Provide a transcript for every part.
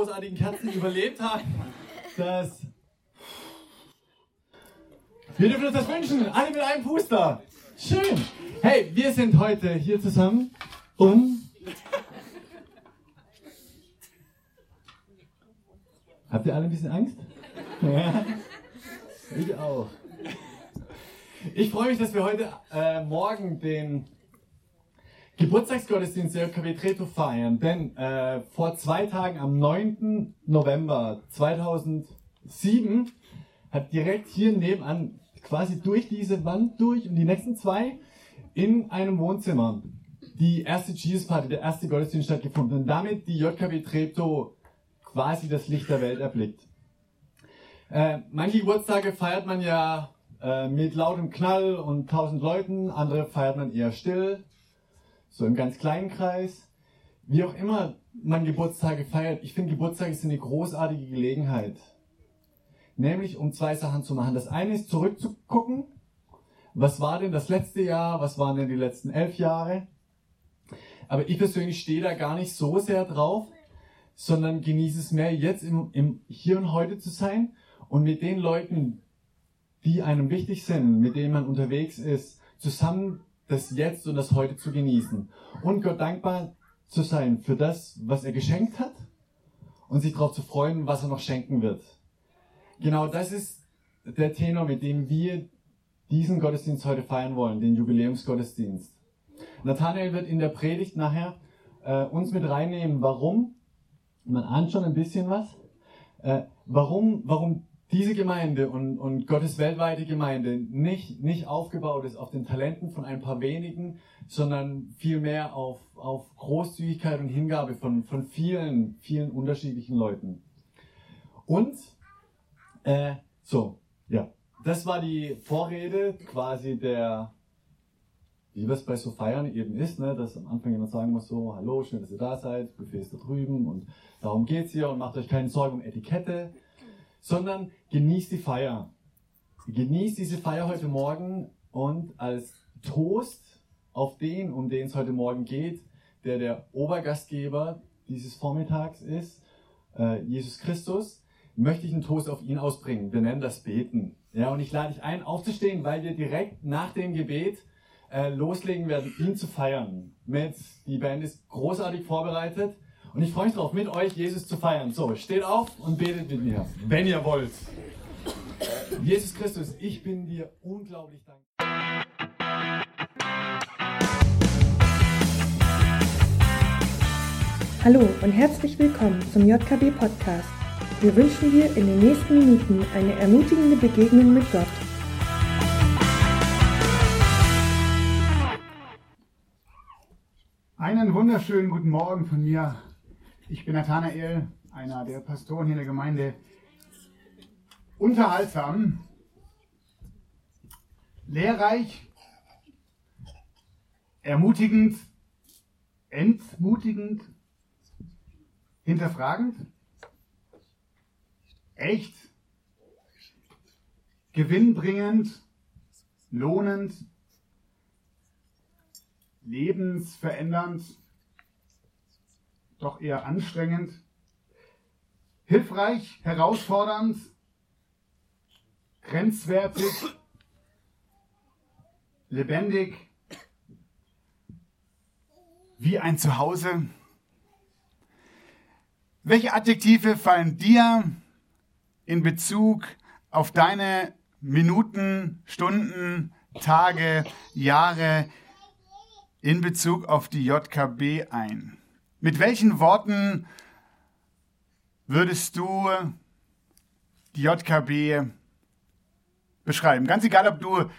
großartigen Kerzen überlebt haben. Dass wir dürfen uns das wünschen. Alle mit einem Puster. Schön. Hey, wir sind heute hier zusammen, um. Habt ihr alle ein bisschen Angst? Ja. Ich auch. Ich freue mich, dass wir heute äh, Morgen den Geburtstagsgottesdienst der KW Treto feiern, denn äh, vor zwei Tagen am 9. November 2007 hat direkt hier nebenan quasi durch diese Wand durch und die nächsten zwei in einem Wohnzimmer die erste Jesus Party, der erste Gottesdienst stattgefunden und damit die JKW Treptow quasi das Licht der Welt erblickt. Äh, manche Geburtstage feiert man ja äh, mit lautem Knall und tausend Leuten, andere feiert man eher still, so im ganz kleinen Kreis. Wie auch immer man Geburtstage feiert, ich finde Geburtstage sind eine großartige Gelegenheit. Nämlich um zwei Sachen zu machen. Das eine ist zurückzugucken, was war denn das letzte Jahr, was waren denn die letzten elf Jahre. Aber ich persönlich stehe da gar nicht so sehr drauf, sondern genieße es mehr, jetzt im, im Hier und Heute zu sein und mit den Leuten, die einem wichtig sind, mit denen man unterwegs ist, zusammen das Jetzt und das Heute zu genießen. Und Gott dankbar zu sein für das, was er geschenkt hat und sich darauf zu freuen, was er noch schenken wird. Genau das ist der Tenor, mit dem wir diesen Gottesdienst heute feiern wollen, den Jubiläumsgottesdienst. Nathanael wird in der Predigt nachher äh, uns mit reinnehmen, warum, man ahnt schon ein bisschen was, äh, warum, warum diese Gemeinde und, und Gottes weltweite Gemeinde nicht, nicht aufgebaut ist auf den Talenten von ein paar wenigen, sondern vielmehr auf, auf Großzügigkeit und Hingabe von, von vielen, vielen unterschiedlichen Leuten. Und, äh, so, ja, das war die Vorrede quasi der, wie das bei so Feiern eben ist, ne, dass am Anfang jemand sagen muss, so, hallo, schön, dass ihr da seid, Buffet ist da drüben und darum geht's hier und macht euch keine Sorgen um Etikette, sondern genießt die Feier. Genießt diese Feier heute Morgen und als Toast auf den, um den es heute Morgen geht, der der Obergastgeber dieses Vormittags ist, äh, Jesus Christus, möchte ich einen Toast auf ihn ausbringen. Wir nennen das Beten. Ja, und ich lade dich ein, aufzustehen, weil wir direkt nach dem Gebet äh, loslegen werden, ihn zu feiern. Mit, die Band ist großartig vorbereitet. Und ich freue mich darauf, mit euch Jesus zu feiern. So, steht auf und betet mit mir, wenn ihr wollt. Jesus Christus, ich bin dir unglaublich dankbar. Hallo und herzlich willkommen zum JKB Podcast. Wir wünschen dir in den nächsten Minuten eine ermutigende Begegnung mit Gott. Einen wunderschönen guten Morgen von mir. Ich bin Nathanael, einer der Pastoren hier in der Gemeinde. Unterhaltsam, lehrreich, ermutigend, entmutigend, hinterfragend, echt, gewinnbringend, lohnend, lebensverändernd, doch eher anstrengend, hilfreich, herausfordernd, grenzwertig, lebendig, wie ein Zuhause. Welche Adjektive fallen dir in Bezug auf deine Minuten, Stunden, Tage, Jahre in Bezug auf die JKB ein? Mit welchen Worten würdest du die JKB beschreiben? Ganz egal, ob du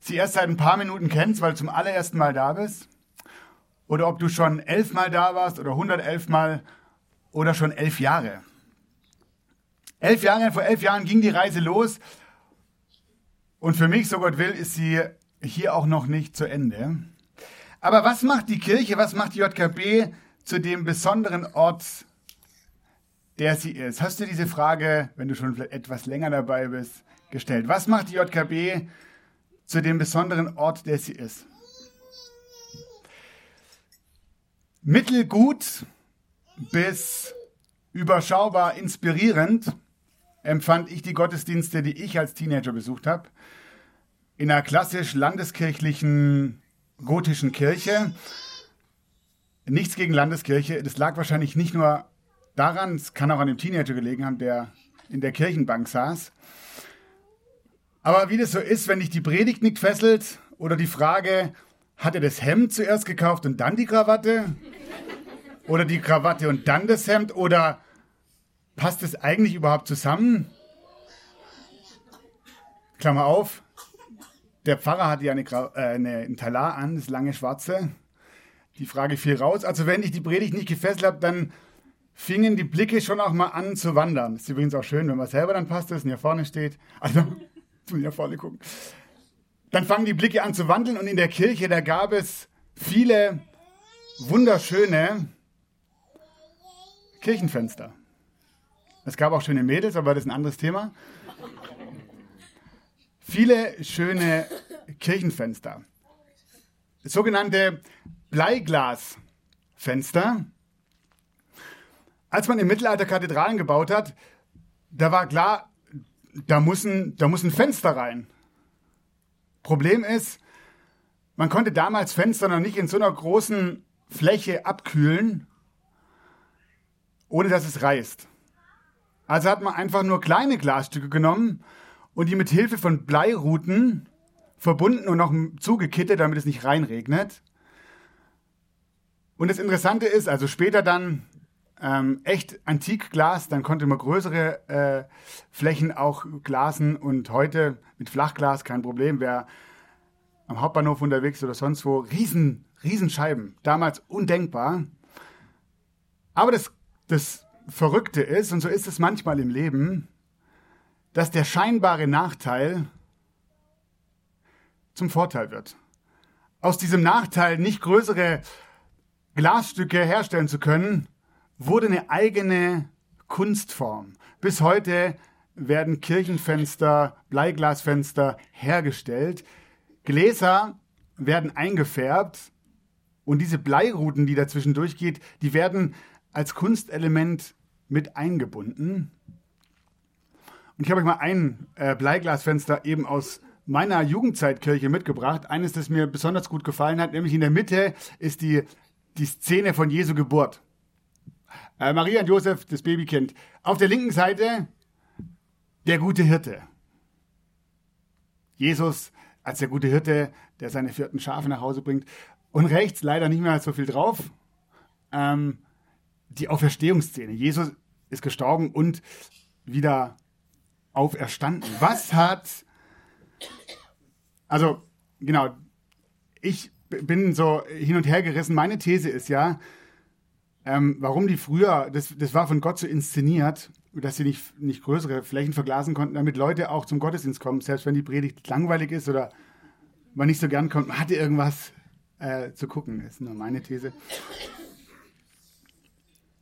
sie erst seit ein paar Minuten kennst, weil du zum allerersten Mal da bist, oder ob du schon elfmal da warst oder 111 Mal oder schon elf Jahre. Elf Jahre, vor elf Jahren ging die Reise los und für mich, so Gott will, ist sie hier auch noch nicht zu Ende. Aber was macht die Kirche, was macht die JKB zu dem besonderen Ort der sie ist. Hast du diese Frage, wenn du schon etwas länger dabei bist, gestellt? Was macht die JKB zu dem besonderen Ort, der sie ist? Mittelgut bis überschaubar inspirierend empfand ich die Gottesdienste, die ich als Teenager besucht habe. In einer klassisch landeskirchlichen gotischen Kirche. Nichts gegen Landeskirche. Das lag wahrscheinlich nicht nur daran, es kann auch an dem Teenager gelegen haben, der in der Kirchenbank saß. Aber wie das so ist, wenn dich die Predigt nicht fesselt oder die Frage, hat er das Hemd zuerst gekauft und dann die Krawatte? Oder die Krawatte und dann das Hemd? Oder passt es eigentlich überhaupt zusammen? Klammer auf. Der Pfarrer hatte ja eine, äh, eine, ein Talar an, das lange schwarze. Die Frage fiel raus. Also wenn ich die Predigt nicht gefesselt habe, dann fingen die Blicke schon auch mal an zu wandern. Ist übrigens auch schön, wenn man selber dann passt ist und hier vorne steht. Also, zu hier vorne gucken. Dann fangen die Blicke an zu wandeln und in der Kirche, da gab es viele wunderschöne Kirchenfenster. Es gab auch schöne Mädels, aber das ist ein anderes Thema. Viele schöne Kirchenfenster. Sogenannte Bleiglasfenster. Als man im Mittelalter Kathedralen gebaut hat, da war klar, da muss ein, da muss ein Fenster rein. Problem ist, man konnte damals Fenster noch nicht in so einer großen Fläche abkühlen, ohne dass es reißt. Also hat man einfach nur kleine Glasstücke genommen und die mit Hilfe von Bleiruten verbunden und noch zugekittet, damit es nicht reinregnet. Und das Interessante ist, also später dann ähm, echt Antikglas, dann konnte man größere äh, Flächen auch glasen und heute mit Flachglas kein Problem. Wer am Hauptbahnhof unterwegs oder sonst wo, riesen, Riesenscheiben, damals undenkbar. Aber das, das Verrückte ist, und so ist es manchmal im Leben, dass der scheinbare Nachteil zum Vorteil wird. Aus diesem Nachteil, nicht größere Glasstücke herstellen zu können, wurde eine eigene Kunstform. Bis heute werden Kirchenfenster, Bleiglasfenster hergestellt. Gläser werden eingefärbt und diese Bleiruten, die dazwischen durchgeht, die werden als Kunstelement mit eingebunden. Und ich habe euch mal ein äh, Bleiglasfenster eben aus meiner Jugendzeitkirche mitgebracht. Eines, das mir besonders gut gefallen hat, nämlich in der Mitte ist die, die Szene von Jesu Geburt. Äh, Maria und Josef, das Babykind. Auf der linken Seite der gute Hirte. Jesus als der gute Hirte, der seine vierten Schafe nach Hause bringt. Und rechts leider nicht mehr so viel drauf. Ähm, die Auferstehungsszene. Jesus ist gestorben und wieder auferstanden. Was hat, also genau, ich bin so hin und her gerissen. Meine These ist ja, ähm, warum die früher, das, das war von Gott so inszeniert, dass sie nicht, nicht größere Flächen verglasen konnten, damit Leute auch zum Gottesdienst kommen, selbst wenn die Predigt langweilig ist oder man nicht so gern kommt, man hatte irgendwas äh, zu gucken. Ist nur meine These.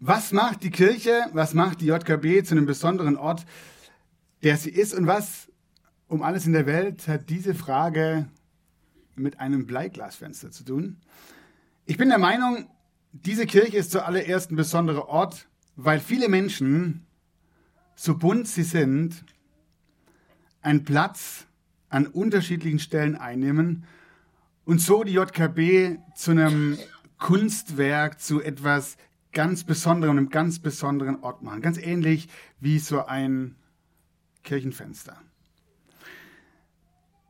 Was macht die Kirche, was macht die JKB zu einem besonderen Ort, der sie ist und was um alles in der Welt hat diese Frage mit einem Bleiglasfenster zu tun? Ich bin der Meinung, diese Kirche ist zuallererst ein besonderer Ort, weil viele Menschen, so bunt sie sind, einen Platz an unterschiedlichen Stellen einnehmen und so die JKB zu einem Kunstwerk, zu etwas ganz besonderen, einem ganz besonderen Ort machen. Ganz ähnlich wie so ein Kirchenfenster.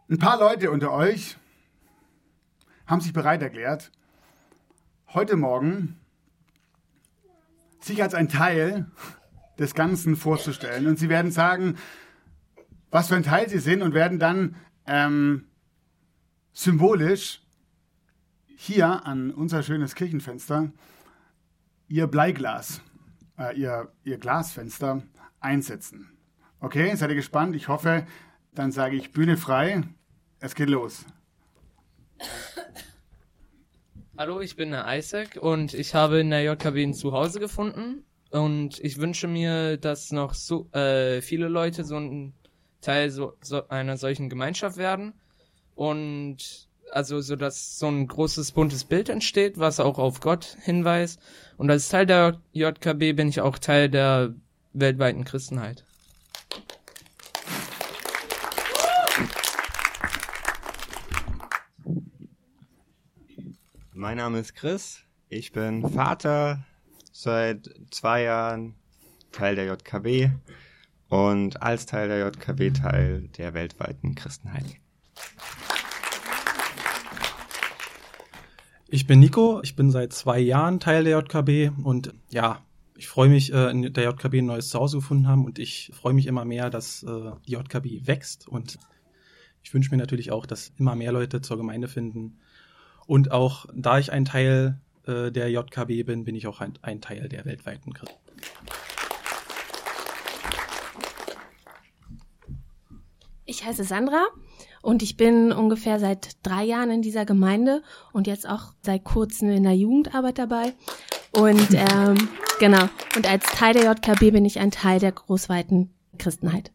Ein paar Leute unter euch haben sich bereit erklärt, heute Morgen sich als ein Teil des Ganzen vorzustellen. Und sie werden sagen, was für ein Teil sie sind und werden dann ähm, symbolisch hier an unser schönes Kirchenfenster ihr Bleiglas, äh, ihr, ihr Glasfenster einsetzen. Okay, seid ihr gespannt? Ich hoffe, dann sage ich Bühne frei. Es geht los. Hallo, ich bin der Isaac und ich habe in der JKB ein Zuhause gefunden. Und ich wünsche mir, dass noch so äh, viele Leute so ein Teil so, so einer solchen Gemeinschaft werden. Und also so dass so ein großes buntes Bild entsteht, was auch auf Gott hinweist. Und als Teil der JKB bin ich auch Teil der weltweiten Christenheit. Mein Name ist Chris. Ich bin Vater seit zwei Jahren, Teil der JKB und als Teil der JKB Teil der weltweiten Christenheit. Ich bin Nico, ich bin seit zwei Jahren Teil der JKB und ja, ich freue mich, äh, in der JKB ein neues Zuhause gefunden haben und ich freue mich immer mehr, dass äh, die JKB wächst und ich wünsche mir natürlich auch, dass immer mehr Leute zur Gemeinde finden und auch da ich ein Teil äh, der JKB bin, bin ich auch ein, ein Teil der weltweiten Christen. Ich heiße Sandra und ich bin ungefähr seit drei Jahren in dieser Gemeinde und jetzt auch seit kurzem in der Jugendarbeit dabei. Und ähm, genau, und als Teil der JKB bin ich ein Teil der großweiten Christenheit.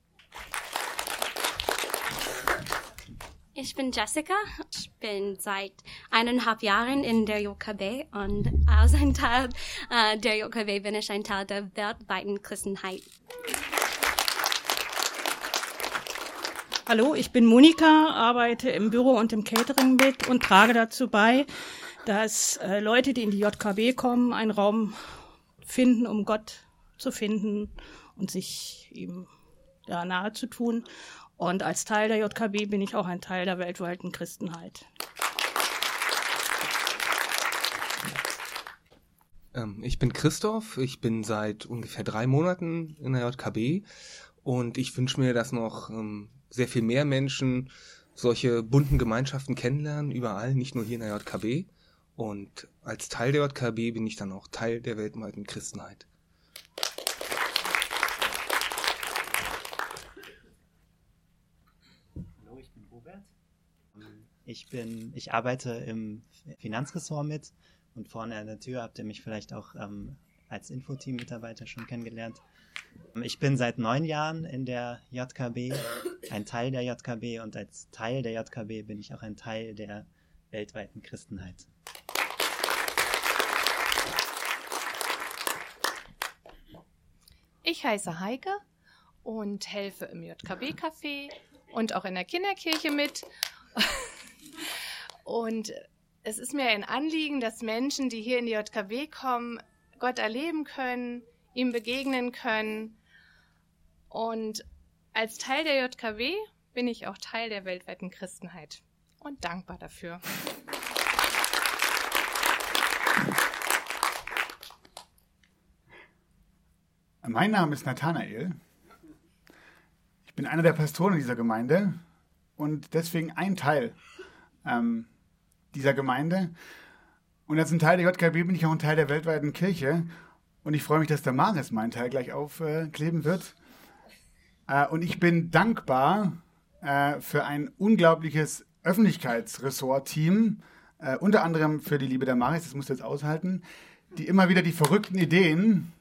Ich bin Jessica. Ich bin seit eineinhalb Jahren in der JKB und als ein Teil äh, der JKB bin ich ein Teil der weltweiten Christenheit. Hallo, ich bin Monika, arbeite im Büro und im Catering mit und trage dazu bei, dass äh, Leute, die in die JKB kommen, einen Raum finden, um Gott zu finden und sich ihm da nahe zu tun. Und als Teil der JKB bin ich auch ein Teil der weltweiten Christenheit. Ähm, ich bin Christoph, ich bin seit ungefähr drei Monaten in der JKB und ich wünsche mir, dass noch ähm, sehr viel mehr Menschen solche bunten Gemeinschaften kennenlernen, überall, nicht nur hier in der JKB. Und als Teil der JKB bin ich dann auch Teil der weltweiten Christenheit. Hallo, ich bin Robert. Ich bin, ich arbeite im Finanzressort mit und vorne an der Tür habt ihr mich vielleicht auch ähm, als Infoteam-Mitarbeiter schon kennengelernt. Ich bin seit neun Jahren in der JKB, ein Teil der JKB und als Teil der JKB bin ich auch ein Teil der weltweiten Christenheit. Ich heiße Heike und helfe im JKB-Café und auch in der Kinderkirche mit. Und es ist mir ein Anliegen, dass Menschen, die hier in die JKB kommen, Gott erleben können, ihm begegnen können. Und als Teil der JKW bin ich auch Teil der weltweiten Christenheit und dankbar dafür. Mein Name ist Nathanael. Ich bin einer der Pastoren dieser Gemeinde und deswegen ein Teil ähm, dieser Gemeinde. Und als ein Teil der JKB bin ich auch ein Teil der weltweiten Kirche. Und ich freue mich, dass der Maris meinen Teil gleich aufkleben wird. Äh, und ich bin dankbar äh, für ein unglaubliches Öffentlichkeitsressort-Team, äh, unter anderem für die Liebe der Maris, das musst du jetzt aushalten, die immer wieder die verrückten Ideen,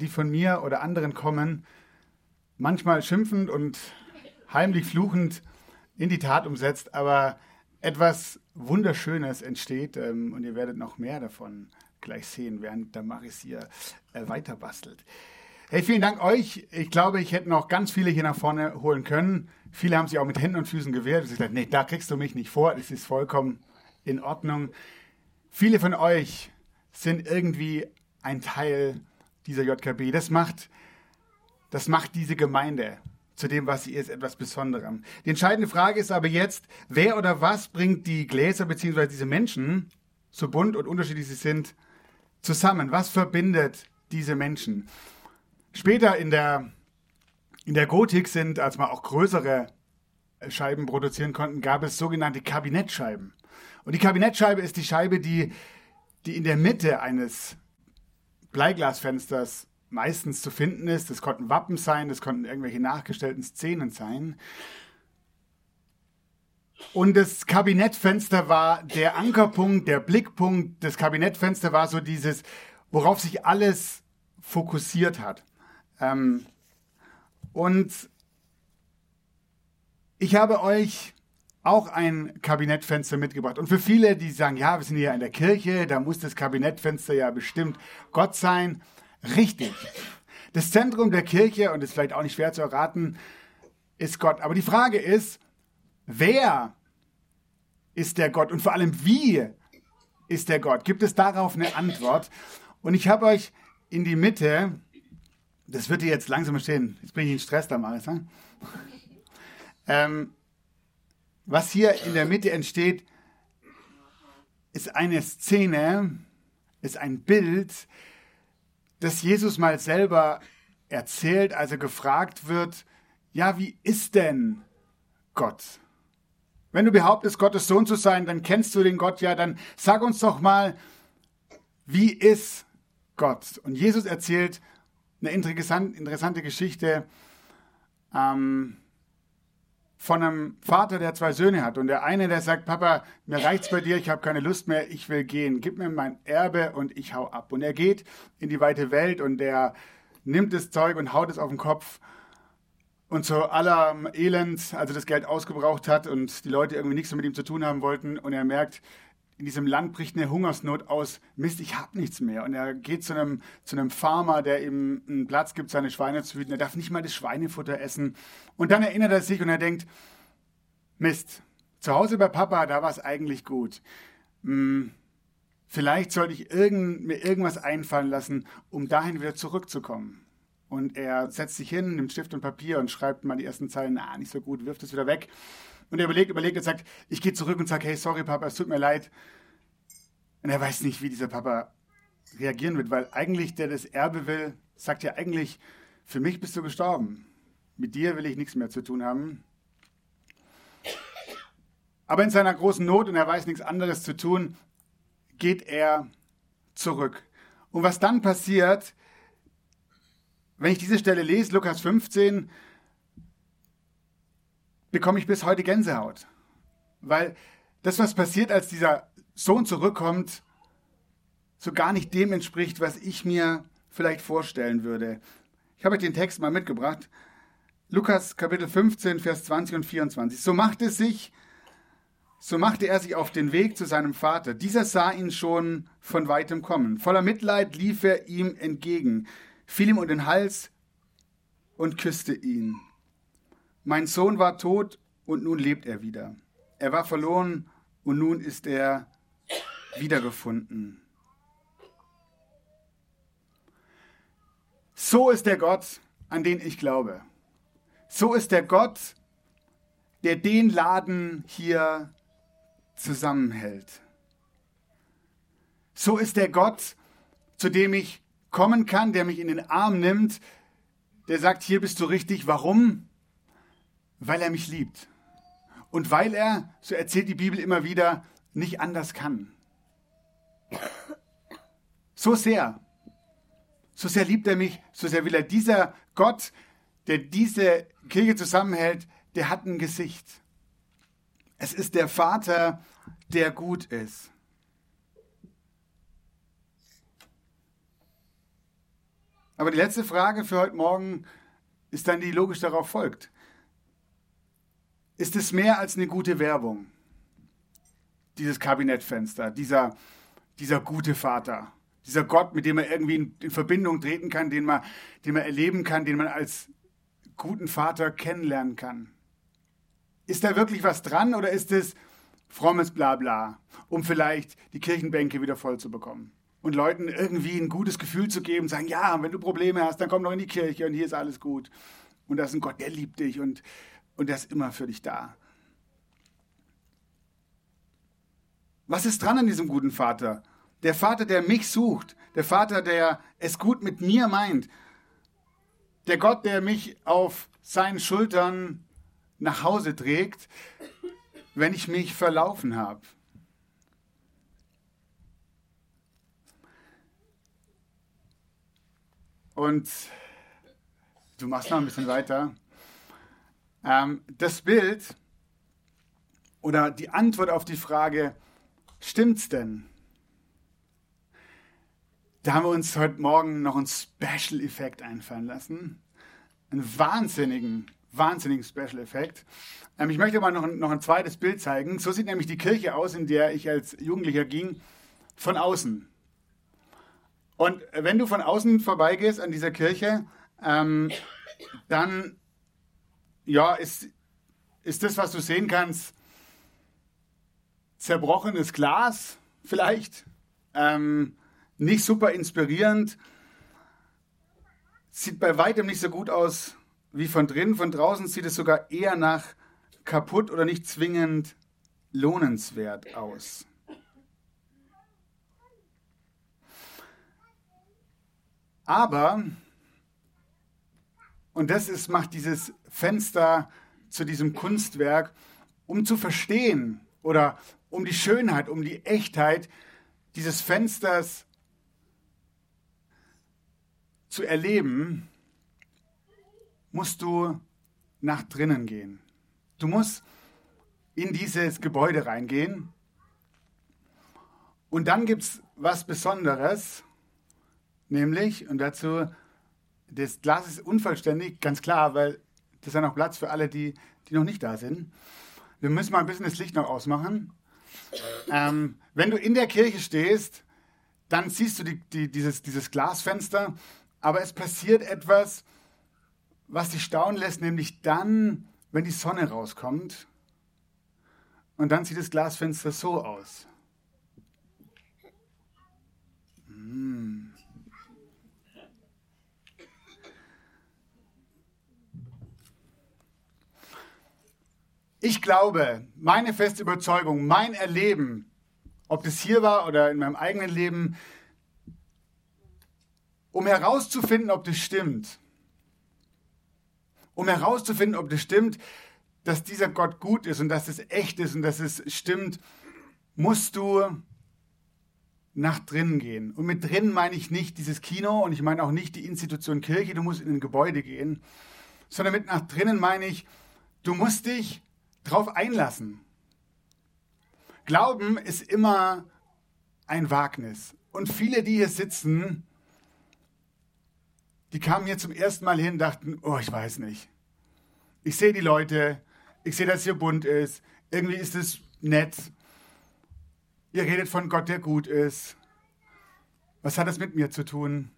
die von mir oder anderen kommen, manchmal schimpfend und heimlich fluchend in die Tat umsetzt, aber etwas Wunderschönes entsteht ähm, und ihr werdet noch mehr davon gleich sehen, während der Maris hier äh, weiter bastelt. Hey, vielen Dank euch. Ich glaube, ich hätte noch ganz viele hier nach vorne holen können. Viele haben sich auch mit Händen und Füßen gewehrt. Ich gesagt, nee, da kriegst du mich nicht vor. Das ist vollkommen in Ordnung. Viele von euch sind irgendwie ein Teil dieser JKB. Das macht, das macht diese Gemeinde zu dem, was sie ist, etwas Besonderem. Die entscheidende Frage ist aber jetzt, wer oder was bringt die Gläser bzw. diese Menschen, so bunt und unterschiedlich sie sind, zusammen? Was verbindet diese Menschen? Später in der, in der Gotik sind, als man auch größere Scheiben produzieren konnten, gab es sogenannte Kabinettscheiben. Und die Kabinettscheibe ist die Scheibe, die, die in der Mitte eines Bleiglasfensters meistens zu finden ist. Das konnten Wappen sein, das konnten irgendwelche nachgestellten Szenen sein. Und das Kabinettfenster war der Ankerpunkt, der Blickpunkt. Das Kabinettfenster war so dieses, worauf sich alles fokussiert hat. Ähm, und ich habe euch auch ein Kabinettfenster mitgebracht. Und für viele, die sagen, ja, wir sind hier in der Kirche, da muss das Kabinettfenster ja bestimmt Gott sein. Richtig. Das Zentrum der Kirche, und ist vielleicht auch nicht schwer zu erraten, ist Gott. Aber die Frage ist, wer ist der Gott und vor allem wie ist der Gott? Gibt es darauf eine Antwort? Und ich habe euch in die Mitte, das wird ihr jetzt langsam stehen, jetzt bin ich in Stress da, Maris, ne? ähm, was hier in der Mitte entsteht, ist eine Szene, ist ein Bild, das Jesus mal selber erzählt, als er gefragt wird, ja, wie ist denn Gott? Wenn du behauptest, Gottes Sohn zu sein, dann kennst du den Gott ja, dann sag uns doch mal, wie ist Gott? Und Jesus erzählt eine interessante Geschichte ähm, von einem Vater, der zwei Söhne hat. Und der eine, der sagt, Papa, mir reicht's bei dir, ich habe keine Lust mehr, ich will gehen. Gib mir mein Erbe und ich hau ab. Und er geht in die weite Welt und der nimmt das Zeug und haut es auf den Kopf und zu aller Elend, also das Geld ausgebraucht hat und die Leute irgendwie nichts mit ihm zu tun haben wollten und er merkt, in diesem Land bricht eine Hungersnot aus, Mist, ich habe nichts mehr. Und er geht zu einem, zu einem Farmer, der ihm einen Platz gibt, seine Schweine zu hüten. Er darf nicht mal das Schweinefutter essen. Und dann erinnert er sich und er denkt, Mist, zu Hause bei Papa, da war es eigentlich gut. Hm, vielleicht sollte ich irgend, mir irgendwas einfallen lassen, um dahin wieder zurückzukommen. Und er setzt sich hin, nimmt Stift und Papier und schreibt mal die ersten Zeilen, ah, nicht so gut, wirft es wieder weg. Und er überlegt, überlegt und sagt, ich gehe zurück und sage, hey, sorry Papa, es tut mir leid. Und er weiß nicht, wie dieser Papa reagieren wird, weil eigentlich der das Erbe will, sagt ja eigentlich, für mich bist du gestorben. Mit dir will ich nichts mehr zu tun haben. Aber in seiner großen Not und er weiß nichts anderes zu tun, geht er zurück. Und was dann passiert, wenn ich diese Stelle lese, Lukas 15, bekomme ich bis heute Gänsehaut. Weil das, was passiert, als dieser Sohn zurückkommt, so gar nicht dem entspricht, was ich mir vielleicht vorstellen würde. Ich habe euch den Text mal mitgebracht. Lukas Kapitel 15, Vers 20 und 24. So machte sich, so machte er sich auf den Weg zu seinem Vater. Dieser sah ihn schon von weitem kommen. Voller Mitleid lief er ihm entgegen fiel ihm um den Hals und küsste ihn. Mein Sohn war tot und nun lebt er wieder. Er war verloren und nun ist er wiedergefunden. So ist der Gott, an den ich glaube. So ist der Gott, der den Laden hier zusammenhält. So ist der Gott, zu dem ich kommen kann, der mich in den Arm nimmt, der sagt, hier bist du richtig. Warum? Weil er mich liebt. Und weil er, so erzählt die Bibel immer wieder, nicht anders kann. So sehr, so sehr liebt er mich, so sehr will er. Dieser Gott, der diese Kirche zusammenhält, der hat ein Gesicht. Es ist der Vater, der gut ist. Aber die letzte Frage für heute Morgen ist dann die logisch darauf folgt. Ist es mehr als eine gute Werbung? Dieses Kabinettfenster, dieser, dieser gute Vater, dieser Gott, mit dem man irgendwie in, in Verbindung treten kann, den man, den man erleben kann, den man als guten Vater kennenlernen kann. Ist da wirklich was dran oder ist es frommes Blabla, um vielleicht die Kirchenbänke wieder voll zu bekommen? und Leuten irgendwie ein gutes Gefühl zu geben, sagen, ja, wenn du Probleme hast, dann komm doch in die Kirche und hier ist alles gut. Und da ist ein Gott, der liebt dich und, und der ist immer für dich da. Was ist dran an diesem guten Vater? Der Vater, der mich sucht, der Vater, der es gut mit mir meint, der Gott, der mich auf seinen Schultern nach Hause trägt, wenn ich mich verlaufen habe. Und du machst noch ein bisschen weiter. Ähm, das Bild oder die Antwort auf die Frage, stimmt's denn? da haben wir uns heute Morgen noch einen Special Effekt einfallen lassen. Einen wahnsinnigen, wahnsinnigen Special Effekt. Ähm, ich möchte mal noch, noch ein zweites Bild zeigen. So sieht nämlich die Kirche aus, in der ich als Jugendlicher ging, von außen. Und wenn du von außen vorbeigehst an dieser Kirche, ähm, dann ja, ist, ist das, was du sehen kannst, zerbrochenes Glas vielleicht. Ähm, nicht super inspirierend. Sieht bei weitem nicht so gut aus wie von drinnen. Von draußen sieht es sogar eher nach kaputt oder nicht zwingend lohnenswert aus. Aber, und das ist, macht dieses Fenster zu diesem Kunstwerk, um zu verstehen oder um die Schönheit, um die Echtheit dieses Fensters zu erleben, musst du nach drinnen gehen. Du musst in dieses Gebäude reingehen. Und dann gibt es was Besonderes, nämlich, und dazu, das Glas ist unvollständig, ganz klar, weil das ist ja noch Platz für alle, die, die noch nicht da sind. Wir müssen mal ein bisschen das Licht noch ausmachen. Ähm, wenn du in der Kirche stehst, dann siehst du die, die, dieses, dieses Glasfenster, aber es passiert etwas, was dich staunen lässt, nämlich dann, wenn die Sonne rauskommt. Und dann sieht das Glasfenster so aus. Mmh. Ich glaube, meine feste Überzeugung, mein Erleben, ob das hier war oder in meinem eigenen Leben, um herauszufinden, ob das stimmt, um herauszufinden, ob das stimmt, dass dieser Gott gut ist und dass es echt ist und dass es stimmt, musst du nach drinnen gehen. Und mit drinnen meine ich nicht dieses Kino und ich meine auch nicht die Institution Kirche, du musst in ein Gebäude gehen, sondern mit nach drinnen meine ich, du musst dich drauf einlassen. Glauben ist immer ein Wagnis. Und viele, die hier sitzen, die kamen hier zum ersten Mal hin und dachten, oh, ich weiß nicht. Ich sehe die Leute, ich sehe, dass hier bunt ist, irgendwie ist es nett. Ihr redet von Gott, der gut ist. Was hat das mit mir zu tun?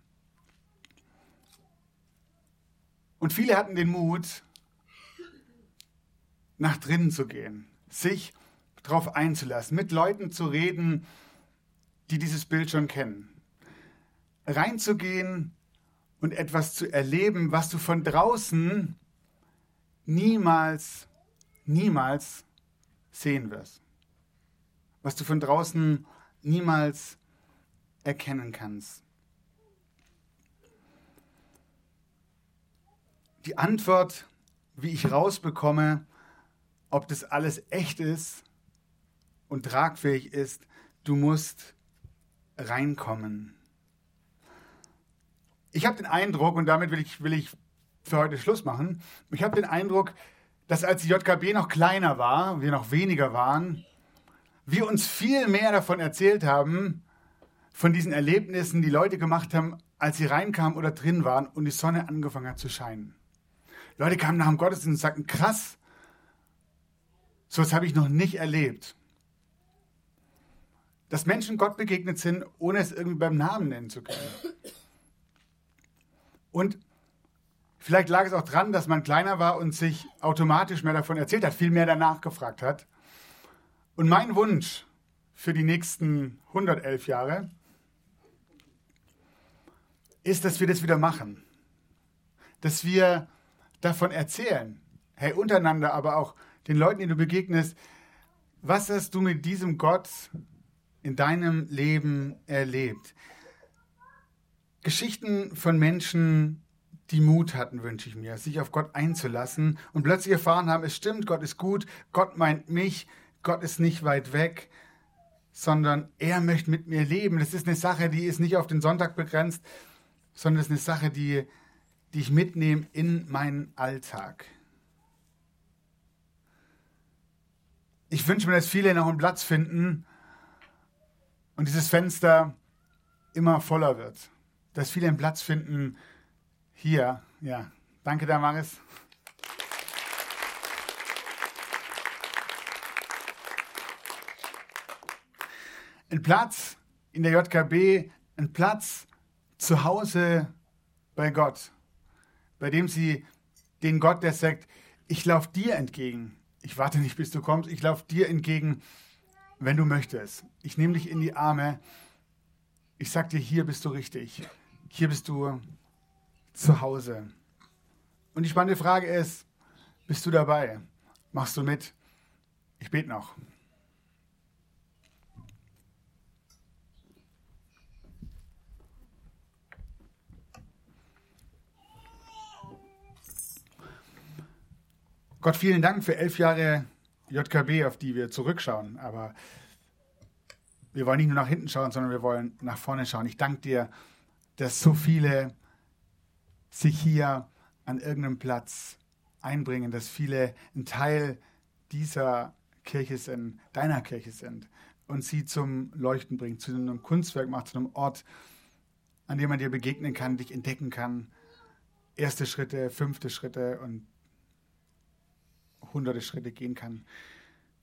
Und viele hatten den Mut, nach drinnen zu gehen, sich darauf einzulassen, mit Leuten zu reden, die dieses Bild schon kennen. Reinzugehen und etwas zu erleben, was du von draußen niemals, niemals sehen wirst. Was du von draußen niemals erkennen kannst. Die Antwort, wie ich rausbekomme, ob das alles echt ist und tragfähig ist, du musst reinkommen. Ich habe den Eindruck, und damit will ich, will ich für heute Schluss machen, ich habe den Eindruck, dass als die JKB noch kleiner war, wir noch weniger waren, wir uns viel mehr davon erzählt haben, von diesen Erlebnissen, die Leute gemacht haben, als sie reinkamen oder drin waren und die Sonne angefangen hat zu scheinen. Leute kamen nach dem Gottesdienst und sagten, krass, so etwas habe ich noch nicht erlebt. Dass Menschen Gott begegnet sind, ohne es irgendwie beim Namen nennen zu können. Und vielleicht lag es auch dran, dass man kleiner war und sich automatisch mehr davon erzählt hat, viel mehr danach gefragt hat. Und mein Wunsch für die nächsten 111 Jahre ist, dass wir das wieder machen. Dass wir davon erzählen. Hey, untereinander, aber auch den Leuten, denen du begegnest, was hast du mit diesem Gott in deinem Leben erlebt? Geschichten von Menschen, die Mut hatten, wünsche ich mir, sich auf Gott einzulassen und plötzlich erfahren haben, es stimmt, Gott ist gut, Gott meint mich, Gott ist nicht weit weg, sondern er möchte mit mir leben. Das ist eine Sache, die ist nicht auf den Sonntag begrenzt, sondern es ist eine Sache, die, die ich mitnehme in meinen Alltag. Ich wünsche mir, dass viele noch einen Platz finden und dieses Fenster immer voller wird. Dass viele einen Platz finden hier. Ja, danke Damaris. Ein Platz in der JKB, ein Platz zu Hause bei Gott, bei dem sie den Gott, der sagt, ich laufe dir entgegen. Ich warte nicht, bis du kommst. Ich laufe dir entgegen, wenn du möchtest. Ich nehme dich in die Arme. Ich sag dir, hier bist du richtig. Hier bist du zu Hause. Und die spannende Frage ist, bist du dabei? Machst du mit? Ich bete noch. Gott, vielen Dank für elf Jahre JKB, auf die wir zurückschauen. Aber wir wollen nicht nur nach hinten schauen, sondern wir wollen nach vorne schauen. Ich danke dir, dass so viele sich hier an irgendeinem Platz einbringen, dass viele ein Teil dieser Kirche sind, deiner Kirche sind und sie zum Leuchten bringt, zu einem Kunstwerk macht, zu einem Ort, an dem man dir begegnen kann, dich entdecken kann. Erste Schritte, fünfte Schritte und hunderte Schritte gehen kann.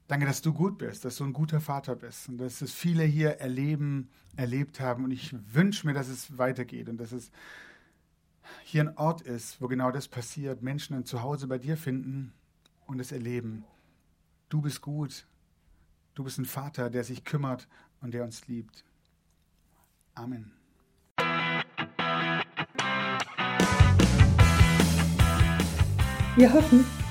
Danke, dass du gut bist, dass du ein guter Vater bist und dass es viele hier erleben, erlebt haben. Und ich wünsche mir, dass es weitergeht und dass es hier ein Ort ist, wo genau das passiert. Menschen ein Zuhause bei dir finden und es erleben. Du bist gut. Du bist ein Vater, der sich kümmert und der uns liebt. Amen. Wir hoffen,